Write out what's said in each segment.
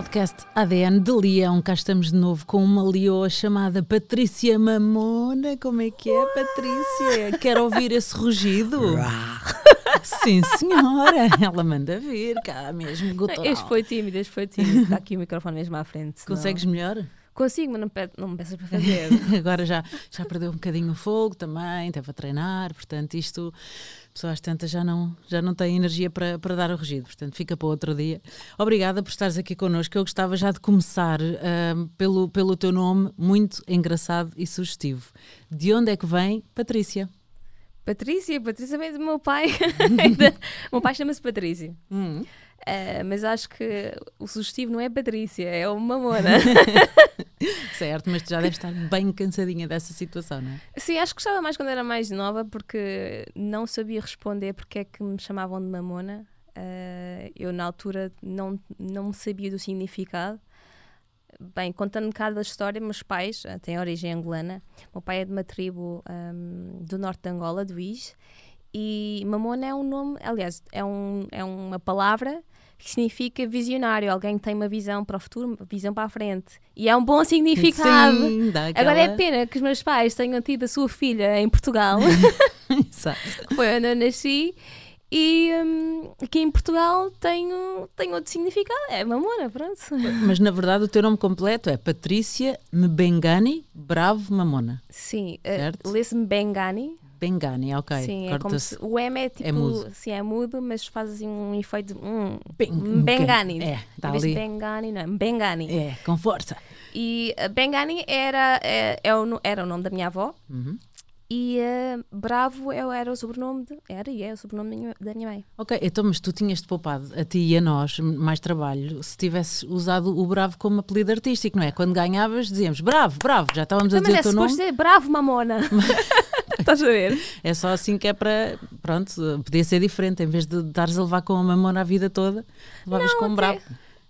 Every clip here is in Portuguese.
podcast ADN de Leão, cá estamos de novo com uma leoa chamada Patrícia Mamona. Como é que é, Patrícia? Quer ouvir esse rugido? Sim, senhora. Ela manda vir cá mesmo. Gutural. Este foi tímido, este foi tímido. Está aqui o microfone mesmo à frente. senão- Consegues melhor? Consigo, mas não, pe- não me peças para fazer. Agora já, já perdeu um bocadinho o fogo também, teve a treinar, portanto, isto, pessoas tantas já não, já não têm energia para, para dar o rugido, portanto, fica para outro dia. Obrigada por estares aqui connosco. Eu gostava já de começar ahm, pelo, pelo teu nome, muito engraçado e sugestivo. De onde é que vem Patrícia? Patrícia, Patrícia vem do meu pai. Meu pai chama-se Patrícia. Hum. Eh, mas acho que o sugestivo não é Patrícia, é o Mamona. Certo, mas tu já deves estar bem cansadinha dessa situação, não é? Sim, acho que gostava mais quando era mais nova porque não sabia responder porque é que me chamavam de Mamona. Eh, eu, na altura, não, não sabia do significado. Bem, contando um bocado da história, meus pais eh, têm origem angolana. Meu pai é de uma tribo ahm, do norte de Angola, do Is. E Mamona é um nome, aliás, é, um, é uma palavra que significa visionário. Alguém que tem uma visão para o futuro, uma visão para a frente. E é um bom significado. Sim, dá aquela... Agora é pena que os meus pais tenham tido a sua filha em Portugal, Exato. que foi onde eu nasci, e hum, aqui em Portugal tem, um- tem outro significado. É mamona, pronto. Mas na verdade o teu nome completo é Patrícia Mbengani Bravo Mamona. Sim, eh, Certo. lê-se Bengani. Bengani, ok. Sim, é como se, o M é tipo. É mudo. Sim, é mudo, mas faz assim um efeito. Um, Beng- Bengani. É, de ali. Bengani, não, Bengani. É, com força. E eh, Bengani era, é, é o, era o nome da minha avó. Uhum. E eh, Bravo é- era o sobrenome de, era e é o sobrenome da minha, da minha mãe. Ok, então, mas tu tinhas-te poupado a ti e a nós mais trabalho se tivesses usado o Bravo como apelido artístico, não é? Quando ganhavas, dizíamos Bravo, Bravo, já estávamos a Mas dizer é o teu suposto nome. ser Bravo Mamona. Estás a ver? É só assim que é para. Pronto, podia ser diferente. Em vez de estares a levar com a mamona a vida toda, levavas com um.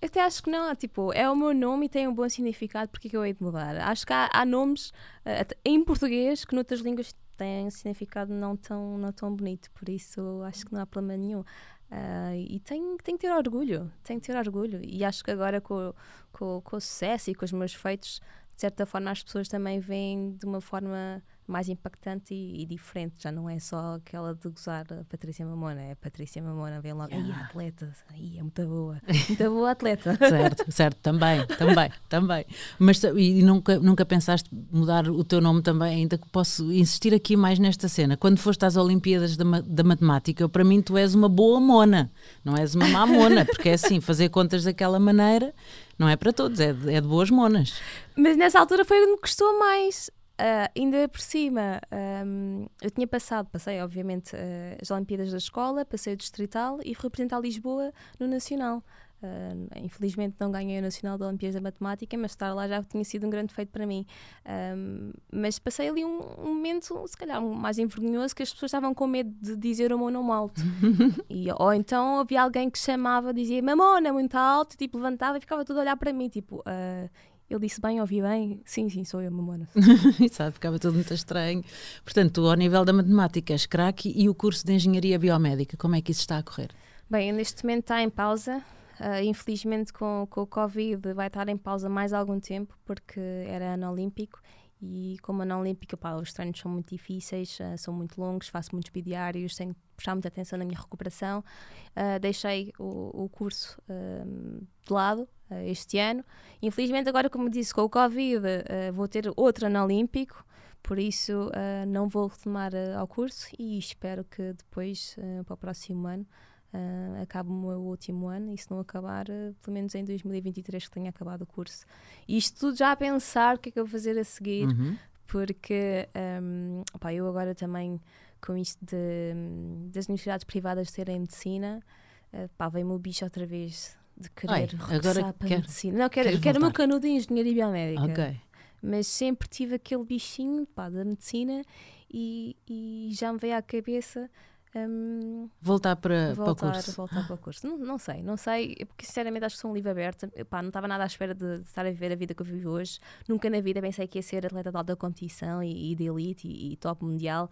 Eu até acho que não, tipo, é o meu nome e tem um bom significado, porque é que eu hei de mudar? Acho que há, há nomes eh, em português que noutras línguas têm um significado não tão, não tão bonito, por isso acho que não há problema nenhum. Ah, e tem, tem que ter orgulho, tem que ter orgulho. E acho que agora com, com, com o sucesso e com os meus feitos, de certa forma as pessoas também veem de uma forma mais impactante e, e diferente. Já não é só aquela de gozar a Patrícia Mamona, é a Patrícia Mamona, vem logo, ai, atleta, ai, é muito boa, muito boa atleta. Certo, certo, também, também, também. Mas e nunca, nunca pensaste mudar o teu nome também, ainda que posso insistir aqui mais nesta cena. Quando foste às Olimpíadas da, da Matemática, para mim tu és uma boa mona, não és uma má mona, porque é assim, fazer contas daquela maneira não é para todos, é de, é de boas monas. Mas nessa altura foi onde me custou mais. Ah, ainda por cima, ahm, eu tinha passado, passei obviamente ah, as Olimpíadas da escola, passei o distrital e fui representar Lisboa no Nacional. Ah, infelizmente não ganhei o Nacional da Olimpíadas da Matemática, mas estar lá já tinha sido um grande feito para mim. Ahm, mas passei ali um, um momento, se calhar, mais envergonhoso, que as pessoas estavam com medo de dizer o meu nome alto. e, ou então havia alguém que chamava, dizia Mamona, muito alto, tipo, levantava e ficava tudo a olhar para mim, tipo, ah, ele disse bem, ouvi bem? Sim, sim, sou eu, Mamona. Exato, ficava tudo muito estranho. Portanto, tu, ao nível da matemática, és craque e o curso de Engenharia Biomédica, como é que isso está a correr? Bem, neste momento está em pausa. Ah, infelizmente, com, com o Covid, vai estar em pausa mais algum tempo, porque era ano olímpico. E como ano olímpico, pá, os treinos são muito difíceis, ah, são muito longos, faço muitos bidiários, tenho que prestar muita atenção na minha recuperação. Ah, deixei o, o curso ah, de lado ah, este ano. Infelizmente, agora, como disse, com o Covid, vou ter outro ano olímpico. Por isso, não vou retomar ao curso e espero que depois, para o próximo ano, ah, acabe o meu último ano e se não acabar, ah, pelo menos em 2023 que tenha acabado o curso. E isto tudo já a pensar o que é que eu vou fazer a seguir, Uhum. porque ahm, opá, eu agora também com isto de, das universidades privadas terem medicina, uh, pá, vem-me o bicho outra vez de querer Ai, regressar agora para a quer- medicina. Não, quero, quero o meu canudo em engenharia biomédica Ok. mas sempre tive aquele bichinho pá, da medicina e, e já me veio à cabeça hum, Voltar para, para o voltar, curso. voltar para o curso. Não, não sei, não sei, porque sinceramente acho que sou um livro aberto. Eu, pá, não estava nada à espera de, de estar a viver a vida que eu vivo hoje. Nunca na vida pensei que ia ser atleta de alta competição e, e de elite e, e top mundial.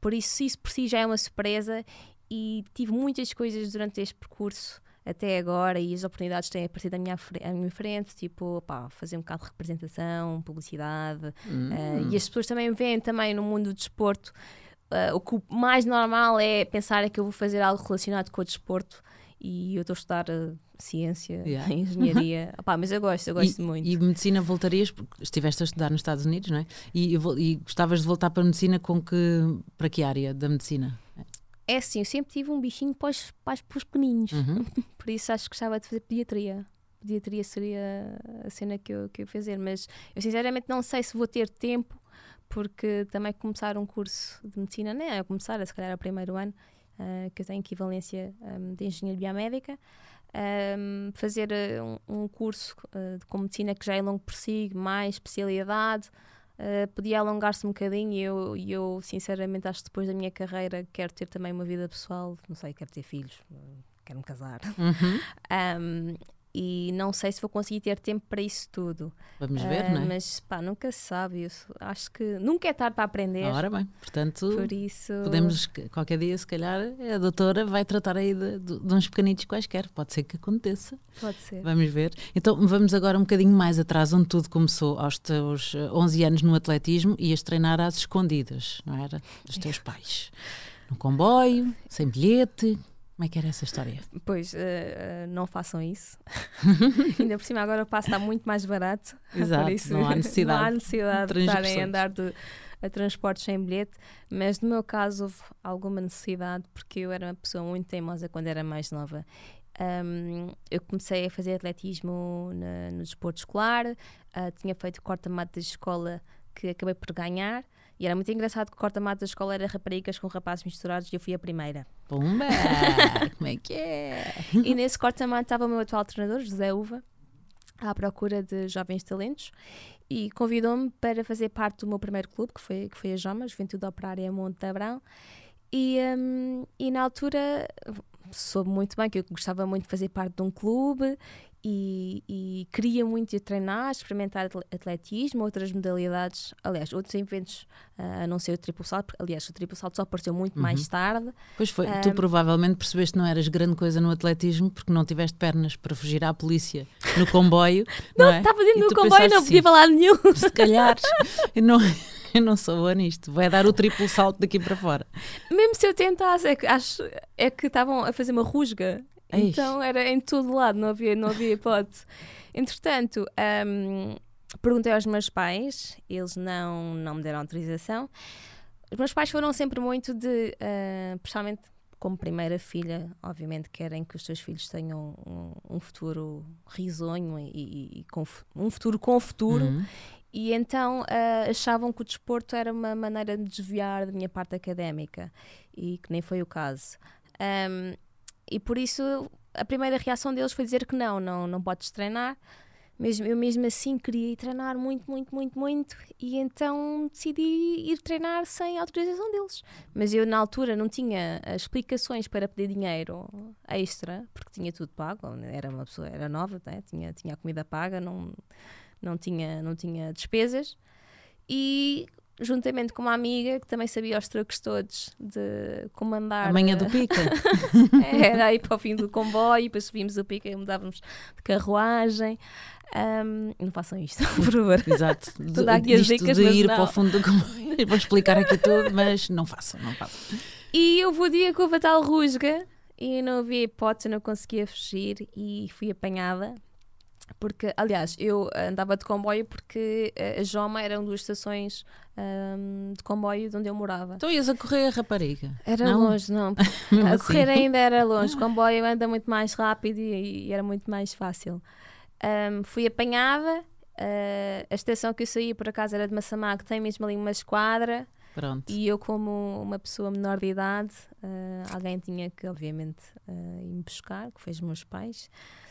Por isso, isso por si já é uma surpresa e tive muitas coisas durante este percurso até agora e as oportunidades têm aparecido à minha, à minha frente, tipo, pá, fazer um bocado de representação, publicidade. Hum. Uh, e as pessoas também veem também no mundo do desporto. Uh, o que mais normal é pensar que eu vou fazer algo relacionado com o desporto e eu estou a estudar uh, ciência, yeah. engenharia. Opá, mas eu gosto, eu gosto e, muito. E medicina voltarias, porque estiveste a estudar nos Estados Unidos, não é? E, e, gostavas de voltar para a medicina com que, para que área da medicina? É assim, eu sempre tive um bichinho para os, para os pequeninos, uhum. por isso acho que gostava de fazer pediatria. Pediatria seria a cena que eu, que eu ia fazer, mas eu sinceramente não sei se vou ter tempo, porque também começar um curso de medicina, nem é começar, é se calhar é o primeiro ano, uh, que eu tenho equivalência um, de engenharia biomédica, um, fazer uh, um, um, curso uh, com medicina que já é longo por si, mais especialidade, uh, podia alongar-se um bocadinho e eu, eu, sinceramente, acho que depois da minha carreira quero ter também uma vida pessoal, não sei, quero ter filhos, quero me casar. Uhum. Um, e não sei se vou conseguir ter tempo para isso tudo. Vamos ver, uh, não é? Mas pá, nunca se sabe. Eu acho que nunca é tarde para aprender. Ora bem, portanto, Por isso... podemos, qualquer dia, se calhar, a doutora vai tratar aí de, de, de, uns pequenitos quaisquer. Pode ser que aconteça. Pode ser. Vamos ver. Então, vamos agora um bocadinho mais atrás, onde tudo começou, aos teus 11 anos no atletismo, ias treinar às escondidas, não era? Dos teus pais. No comboio, sem bilhete, como é que era essa história? Pois, uh, uh, não façam isso. Ainda por cima, agora o passo está muito mais barato. Exato, isso, não há necessidade. não há necessidade de estarem a andar de, a transportes sem bilhete, mas no meu caso houve alguma necessidade porque eu era uma pessoa muito teimosa quando era mais nova. Um, eu comecei a fazer atletismo na, no desporto escolar, uh, tinha feito corta-mato de escola que acabei por ganhar. E era muito engraçado que o corta-mato da escola era raparigas com rapazes misturados e eu fui a primeira. Pumba! Como é que é? E nesse corta-mato estava o meu atual treinador, José Uva, à procura de jovens talentos e convidou-me para fazer parte do meu primeiro clube, que foi, que foi a Joma, Juventude Operária Monte Abrão. E, um, e na altura soube muito bem que eu gostava muito de fazer parte de um clube e, e queria muito ir treinar, experimentar atletismo, outras modalidades, aliás, outros eventos, uh, a não ser o triplo salto, porque, aliás, o triplo salto só apareceu muito uhum. mais tarde. Pois foi, um, tu provavelmente percebeste que não eras grande coisa no atletismo porque não tiveste pernas para fugir à polícia no comboio. não, estava é? dentro do comboio, não podia falar nenhum. Se calhar, eu não, eu não sou boa nisto, vai dar o triplo salto daqui para fora. Mesmo se eu tentasse, é que, acho, é que estavam a fazer uma rusga então era em todo lado, não havia, não havia hipótese. Entretanto, um, perguntei aos meus pais, eles não, não me deram autorização. Os meus pais foram sempre muito de, uh, principalmente como primeira filha, obviamente querem que os seus filhos tenham um, um futuro risonho e, e, e, com, um futuro com futuro. Uhum. E então uh, achavam que o desporto era uma maneira de desviar da minha parte académica, e que nem foi o caso. Um, e por isso a primeira reação deles foi dizer que não, não, não podes treinar. Mesmo, eu mesmo assim queria ir treinar muito, muito, muito, muito, e então decidi ir treinar sem autorização deles. Mas eu, na altura, não tinha explicações para pedir dinheiro extra, porque tinha tudo pago, era uma pessoa, era nova, né? tinha, tinha a comida paga, não, não, tinha, não tinha despesas. E juntamente com uma amiga que também sabia os truques todos de comandar. A manhã do pica. Era aí para o fim do comboio, depois subimos o pica e mudávamos de carruagem. Um, não façam isto, por favor. Exato. De, aqui as dicas, de ir não. para o fundo do comboio. Vou explicar aqui tudo, mas não façam, não façam. E houve o dia que houve a tal rusga e não havia hipótese, não conseguia fugir e fui apanhada porque, aliás, eu andava de comboio porque a Joma eram duas estações um, de comboio de onde eu morava. Então ias a correr a rapariga? Era não? longe, não. a assim. correr ainda era longe. O comboio anda muito mais rápido e, e era muito mais fácil. Um, fui apanhada. Uh, a estação que eu saí, por acaso, era de Massamá, que tem mesmo ali uma esquadra. Pronto. E eu, como uma pessoa menor de idade, uh, alguém tinha que, obviamente, uh, ir me buscar, que foi os meus pais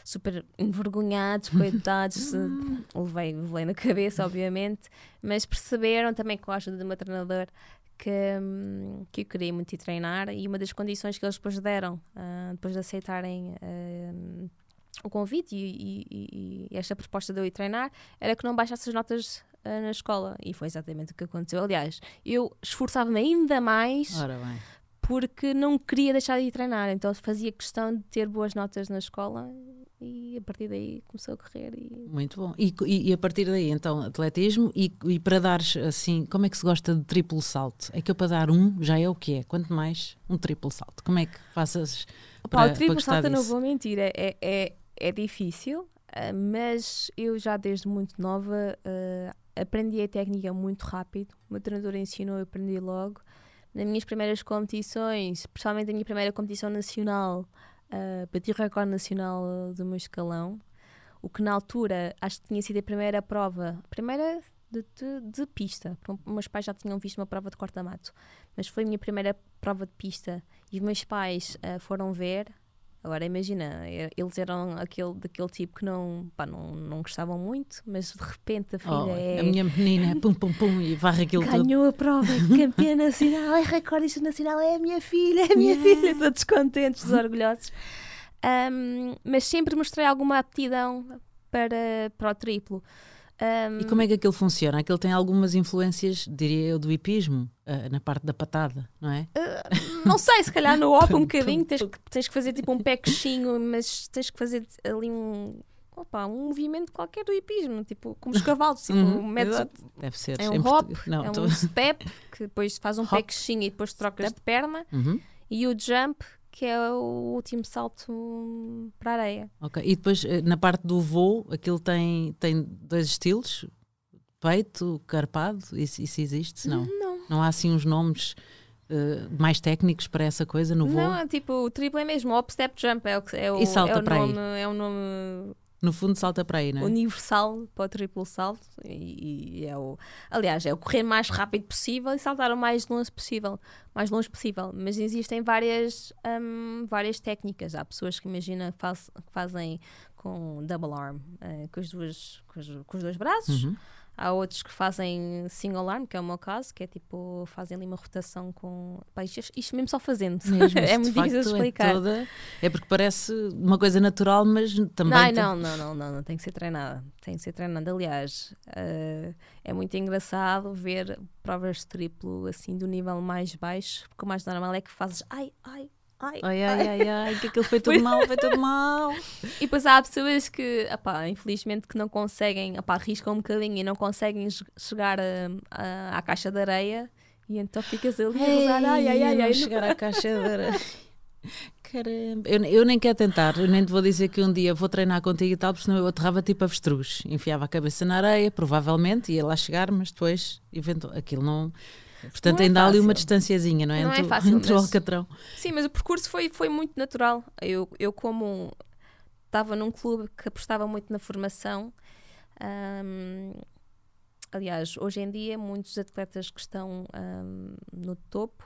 super envergonhados, coitados, levei, levei na cabeça, obviamente, mas perceberam também com a ajuda do meu treinador que, hum, que eu queria muito ir treinar e uma das condições que eles depois deram, uh, depois de aceitarem uh, o convite e, e, e, esta proposta de eu ir treinar, era que não baixasse as notas uh, na escola. E foi exatamente o que aconteceu. Aliás, eu esforçava-me ainda mais porque não queria deixar de ir treinar, então fazia questão de ter boas notas na escola e a partir daí começou a correr. E... Muito bom. E, e, a partir daí, então, atletismo e, e para dares assim, como é que se gosta de triplo salto? É que eu para dar um já é o que é, quanto mais um triplo salto. Como é que faças para, Pá, o triplo salto eu não vou mentir, é, é, é, é difícil, uh, mas eu já desde muito nova uh, aprendi a técnica muito rápido, o meu treinador ensinou, eu aprendi logo. Nas minhas primeiras competições, principalmente a minha primeira competição nacional, uh, bati o recorde nacional do meu escalão, o que na altura acho que tinha sido a primeira prova, primeira de, de, de pista. Meus pais já tinham visto uma prova de corta-mato, mas foi a minha primeira prova de pista e os meus pais uh, foram ver. Agora imagina, eles eram aquele, daquele tipo que não, pá, não, não gostavam muito, mas de repente a filha oh, é. A minha menina, pum pum pum, e varre aquilo Ganhou tudo. Ganhou a prova, campeã nacional, é recorde nacional, é a minha filha, é a minha yeah. filha, todos contentes, orgulhosos. Um, mas sempre mostrei alguma aptidão para, para o triplo. Um, e como é que aquilo funciona? Aquilo tem algumas influências, diria eu, do hipismo, uh, na parte da patada, não é? Uh, não sei, se calhar no op um bocadinho tens, tens que fazer tipo um pechinho, mas tens que fazer ali um, opa, um movimento qualquer do hipismo, tipo como os cavalos, tipo, uhum, metes, Deve ser. É um hop, não, é um step, que depois faz um pechinho e depois trocas step. de perna, uhum. e o jump, que é o último salto para a areia. Ok, e depois eh, na parte do voo, aquilo tem, tem dois estilos? Peito, carpado? Isso, isso existe? Não. Não. Não há assim uns nomes uh, mais técnicos para essa coisa no voo? Não, é tipo, o triplo é mesmo, hop, step, jump. É o, é o, e salta é o para nome, aí. É o nome no fundo salta para aí, não é? Universal para o triplo salto e, e, é o, aliás, é o correr mais rápido possível e saltar o mais longe possível, mais longe possível. Mas existem várias, um, várias técnicas. Há pessoas que imagina que, faz, que fazem com double arm, uh, com, as duas, com, os, com os dois braços. Uhum. Há outros que fazem single arm, que é o meu caso, que é tipo, fazem ali uma rotação com. Pá, isto, isto mesmo só fazendo. Mesmo, é muito difícil de é explicar. É, toda... é porque parece uma coisa natural, mas também. Não, não, não, não, não, não, tem que ser treinada. Tem que ser treinada. Aliás, uh, é muito engraçado ver provas de triplo assim do nível mais baixo, porque o mais normal é que fazes ai, ai, Ai, ai, ai, ai, ai, que aquilo foi tudo mal, foi tudo mal. E depois há pessoas que, apá, infelizmente, que não conseguem, apá, arriscam um bocadinho e não conseguem chegar a, a, à caixa de areia e então ficas ali a usar, ai, ai, ai, ai. chegar à caixa de areia. Caramba, eu, eu, nem quero tentar, eu nem te vou dizer que um dia vou treinar contigo e tal, porque senão eu aterrava tipo avestruz, enfiava a cabeça na areia, provavelmente ia lá chegar, mas depois, eventualmente, aquilo não Portanto, é ainda há ali uma distanciazinha, não é? Não entre, é fácil. Entre mas... o Alcatrão. Sim, mas o percurso foi, foi muito natural. Eu, eu como estava num clube que apostava muito na formação. Um, aliás, hoje em dia, muitos atletas que estão um, no topo,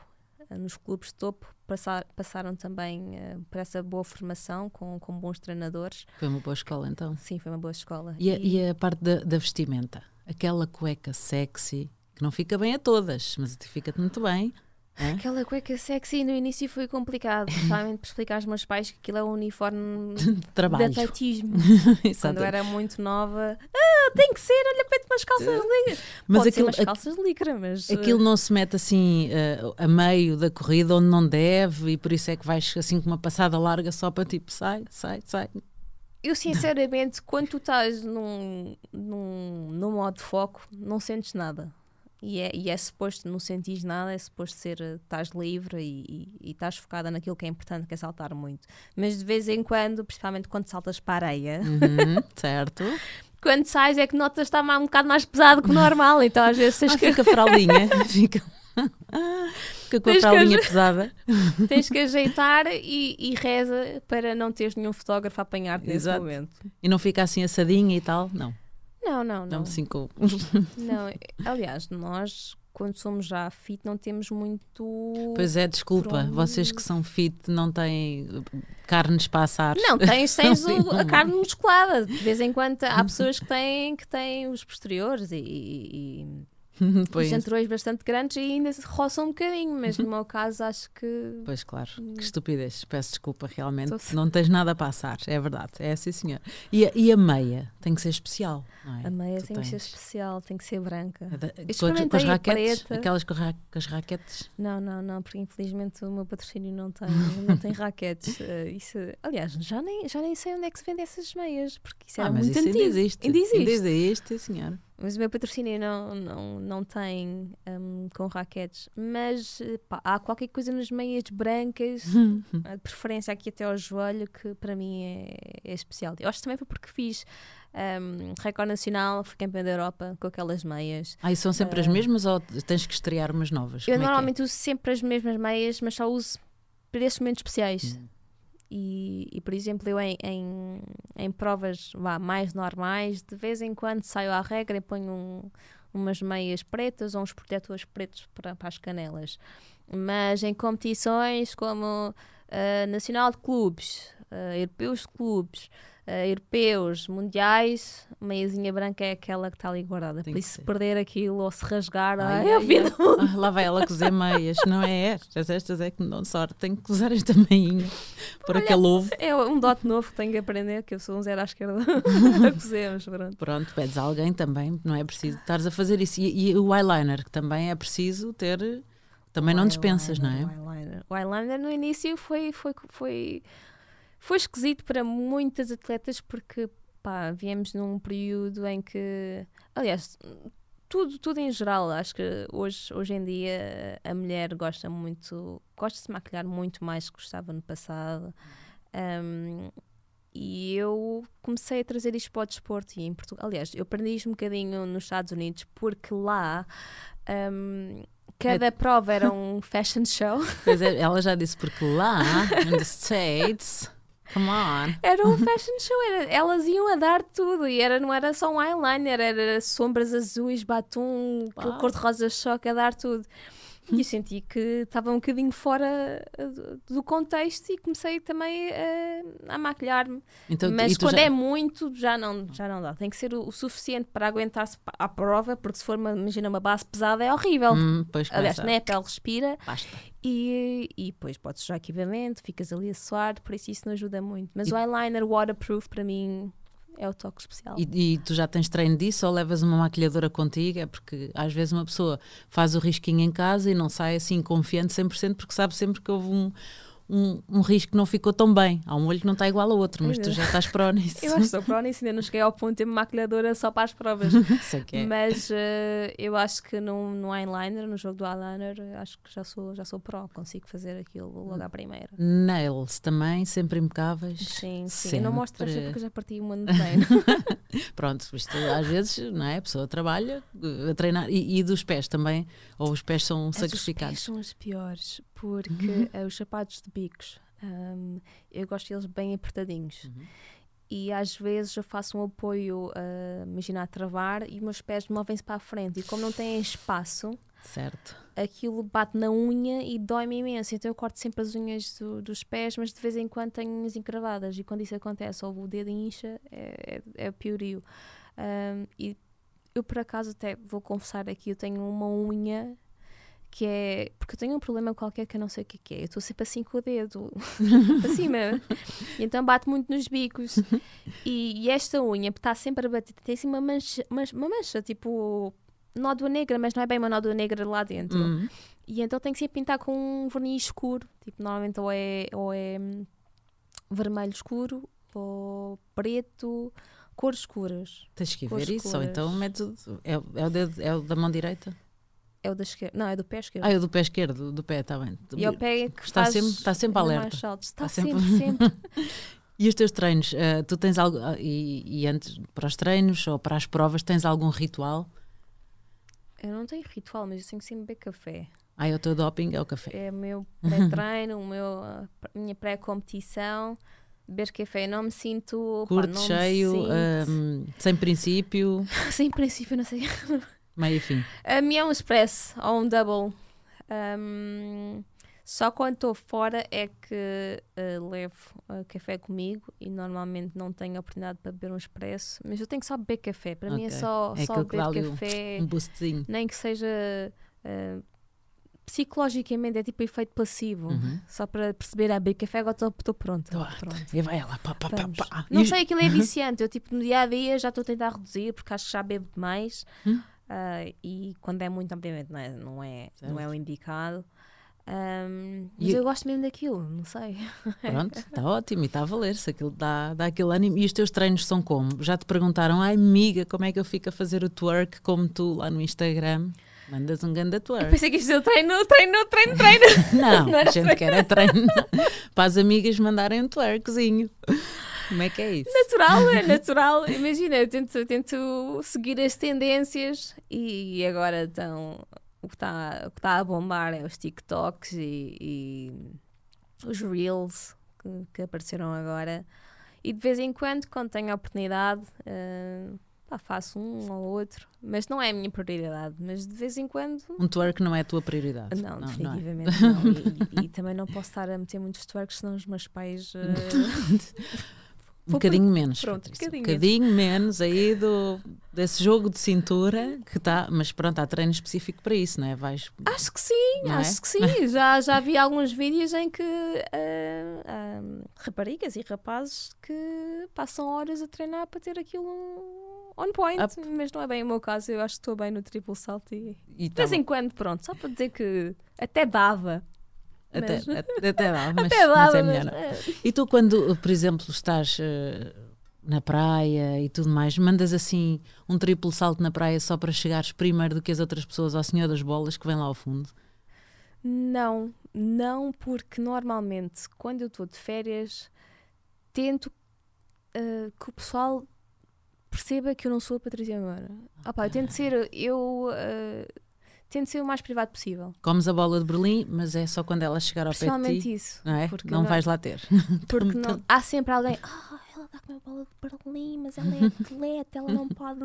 nos clubes de topo, passar, passaram também uh, por essa boa formação com, com bons treinadores. Foi uma boa escola, então? Sim, foi uma boa escola. E, e... e a parte da, da vestimenta? Aquela cueca sexy que não fica bem a todas, mas fica-te muito bem. É? Aquela cueca sexy no início foi complicado, principalmente para explicar aos meus pais que aquilo é um uniforme de, trabalho. de atletismo. Quando eu era muito nova, ah, tem que ser, olha, pede umas calças de licra. Mas Pode aquilo, umas calças de licra, mas. Aquilo uh... não se mete assim uh, a meio da corrida onde não deve e por isso é que vais assim com uma passada larga só para tipo, sai, sai, sai. Eu sinceramente, quando tu estás num, num, num modo de foco, não sentes nada e é, e é suposto, não sentis nada, é suposto ser, eh, estás livre e, e, e estás focada naquilo que é importante, que é saltar muito. Mas de vez em quando, principalmente quando saltas para a areia, uhum, certo. quando sais é que notas está um bocado mais pesado que o normal, então às vezes tens ah, que... fica fraldinha, fica... fica com a fraldinha que... pesada. Tens que ajeitar e, e reza para não teres nenhum fotógrafo a apanhar-te nesse momento. E não fica assim assadinha e tal, não. Não, não, não. Não, cinco. não, aliás, nós quando somos já fit não temos muito. Pois é, desculpa, vocês que são fit não têm carnes para assar. Não, tens, tens o, a carne musculada. De vez em quando há pessoas que têm, que têm os posteriores e, e pois. centrões bastante grandes e ainda roçam um bocadinho, mas no meu caso acho que. Pois claro, que estupidez, peço desculpa, realmente. Não tens nada a passar, é verdade, é assim, senhor. E a, e a meia tem que ser especial, é? A meia tu tem tens. que ser especial, tem que ser branca. É da, com, com, as raquetes? Aquelas com, ra, com, as raquetes? Não, não, não, porque infelizmente o meu patrocínio não tem, não tem raquetes. Uh, isso, aliás, já nem, já nem sei onde é que se vende essas meias, porque isso é ah, muito isso antigo. Ainda existe. Ainda existe. Ainda existe, senhor. Mas o meu patrocínio não, não, não tem um, com raquetes. Mas pá, há qualquer coisa nas meias brancas, a preferência aqui até ao joelho, que para mim é, é especial. Eu acho que também foi porque fiz um, recorde nacional, fui campeã da Europa com aquelas meias. Ah, e são sempre uh, as mesmas ou tens que estrear umas novas? Eu Como é é? normalmente é uso sempre as mesmas meias, mas só uso para esses momentos especiais. Hum. E, e, por exemplo, eu em, em, em, provas vá, mais normais, de vez em quando saio à regra e ponho um, umas meias pretas ou uns protetores pretos para, para as canelas. Mas em competições como uh, Nacional de Clubes, uh, Europeus de Clubes, uh, europeus, mundiais, meiazinha branca é aquela que está ali guardada. Tem Por isso, se perder aquilo ou se rasgar, ai, ai, é a vida. Ah, lá vai ela cozer meias, não é estas, estas é que me dão sorte. Tenho que usar esta meinha por Olha, aquele ovo. É um dote novo que tenho que aprender, que eu sou um zero à esquerda a cozer, mas pronto. Pronto, pedes a alguém também, não é preciso estares a fazer isso. E, e, o eyeliner, que também é preciso ter. Também o não dispensas, não é? O eyeliner. o eyeliner no início foi, foi, foi foi esquisito para muitas atletas porque pá, viemos num período em que, aliás, tudo, tudo em geral, acho que hoje, hoje em dia a mulher gosta muito, gosta de se maquilhar muito mais do que gostava no passado. Um, e eu comecei a trazer isto para o desporto e em Portugal. Aliás, eu aprendi isto um bocadinho nos Estados Unidos porque lá um, cada prova era um fashion show. Pois é, ela já disse porque lá, nos States. Come on. Era um fashion show, era, elas iam a dar tudo e era, não era só um eyeliner, era sombras azuis, batom, wow. cor-de-rosa choque a dar tudo. E eu senti que estava um bocadinho fora eh, do contexto e comecei também a, a maquilhar-me. Então, Mas quando já... é muito, já não, já não dá. Tem que ser o, o suficiente para aguentar-se à prova, porque se for, uma, imagina, uma base pesada, é horrível. Hum, Aliás, nem a pele respira. Basta. E, e depois podes usar equipamento, ficas ali a suar, por isso isso não ajuda muito. Mas e... o eyeliner waterproof para mim é o toque especial. E, e, tu já tens treino disso ou levas uma maquilhadora contigo? É porque às vezes uma pessoa faz o risquinho em casa e não sai assim confiante 100% porque sabe sempre que houve um, um, um, risco que não ficou tão bem. Há um olho que não está igual ao outro, mas tu já estás pró nisso. Eu acho que estou pró nisso, ainda não cheguei ao ponto de ter maquilhadora só para as provas. é. Mas uh, eu acho que no, no eyeliner, no jogo do eyeliner, acho que já sou, já sou pró, consigo fazer aquilo logo à primeira. Nails também, sempre impecáveis. Sim, sim. Sempre. Eu não mostro porque já parti um ano de treino. Pronto, isto às vezes, não é? A pessoa trabalha eh, a treinar e, e dos pés também, ou os pés são as sacrificados. Os pés são os piores, porque uhum. uh, os sapatos de bicos. Um, eu gosto deles bem apertadinhos. Uhum. E às vezes eu faço um apoio, uh, imagina, a travar e os meus pés movem-se para a frente. E como não têm espaço, certo. aquilo bate na unha e dói-me imenso. Então eu corto sempre as unhas do, dos pés, mas de vez em quando tenho unhas encravadas. E quando isso acontece, ou o dedo incha, é, é, é piorio. Um, e eu por acaso até vou confessar aqui, eu tenho uma unha que é. Porque eu tenho um problema qualquer que eu não sei o que é. é. Eu estou sempre assim com o dedo para cima. E então bate muito nos bicos. E, e esta unha está sempre a bater. Tem assim uma mancha, uma, mancha tipo nódoa negra, mas não é bem uma nódoa negra lá dentro. Uhum. E então tem que sempre pintar com um verniz escuro. Tipo, normalmente ou é, ou é hum, vermelho escuro ou preto cores escuras. Tens que ver isso, ou então metes, é, é, o dedo, é o da mão direita? É o da esquerda. Não, é do pé esquerdo. Ah, é do pé esquerdo, do pé, está bem. E o pé é que está sempre, está sempre alerta. Está, está sempre, sempre. e os teus treinos, uh, tu tens algo, uh, e, e, antes, para os treinos ou para as provas, tens algum ritual? Eu não tenho ritual, mas eu tenho sempre beber café. Ah, é o teu doping é o café? É o meu pré-treino, o meu, a minha pré-competição. Beber café, não me sinto. Curto, cheio, um, sem princípio. sem princípio, não sei. Meio fim. A minha é um express ou um double. Um, Só quando estou fora é que uh, levo uh, café comigo e normalmente não tenho a oportunidade para beber um expresso, mas eu tenho que só beber café. Para okay. mim é só, é só beber café. Um boostzinho. Nem que seja. Uh, psicologicamente é tipo efeito passivo, uhum. só para perceber, a ah, beber café, agora estou pronta. Pronto. E vai ela, pá, pá, pá, pá. Não sei, aquilo é viciante. Eu, tipo, no dia a dia já estou a tentar reduzir porque acho que já bebo demais. Hum? Uh, e quando é muito, obviamente, não é, não é, não é o indicado. Um, mas e eu gosto mesmo daquilo, não sei. Pronto, está ótimo e está a valer se aquilo dá, dá aquele ânimo. E os teus treinos são como? Já te perguntaram, ai amiga, como é que eu fico a fazer o twerk como tu lá no Instagram? Mandas um grande twerk. Eu pensei que isto é treino, treino, treino, treino. não, não a gente treino. quer é treino para as amigas mandarem um twerkzinho. Como é que é isso? Natural, é natural. Imagina, eu tento, eu tento seguir as tendências e agora estão o que está tá a bombar é os TikToks e, e os Reels que, que, apareceram agora. E de vez em quando, quando tenho a oportunidade, uh, pá, faço um ou outro. Mas não é a minha prioridade. Mas de vez em quando. Um twerk não é a tua prioridade. Não, não definitivamente não. É. não. E, e, e, também não posso estar a meter muitos twerks, senão os meus pais. Uh, Um bocadinho menos. Pronto, um bocadinho, um bocadinho menos. aí do, desse jogo de cintura que está. Mas pronto, há treino específico para isso, não é? Vais, acho que sim, acho é? que sim. já, já vi alguns vídeos em que uh, raparigas e rapazes que passam horas a treinar para ter aquilo on point, Up. mas não é bem o meu caso. Eu acho que estou bem no triplo salto e, e de vez tá em quando, pronto, só para dizer que até dava. Até, até, até dá, mas, até mas é melhor. Mas... E tu, quando, por exemplo, estás uh, na praia e tudo mais, mandas assim um triplo salto na praia só para chegares primeiro do que as outras pessoas ao Senhor das Bolas que vem lá ao fundo? Não, não, porque normalmente quando eu estou de férias tento uh, que o pessoal perceba que eu não sou a Patrícia agora. Okay. Eu tento ser, eu uh, tento ser o mais privado possível. Comes a bola de Berlim, mas é só quando ela chegar ao pé de ti. isso. Não, é? não, não vais lá ter. Porque não, há sempre alguém, ah, ela dá com a bola de Berlim, mas ela é atleta, ela não pode.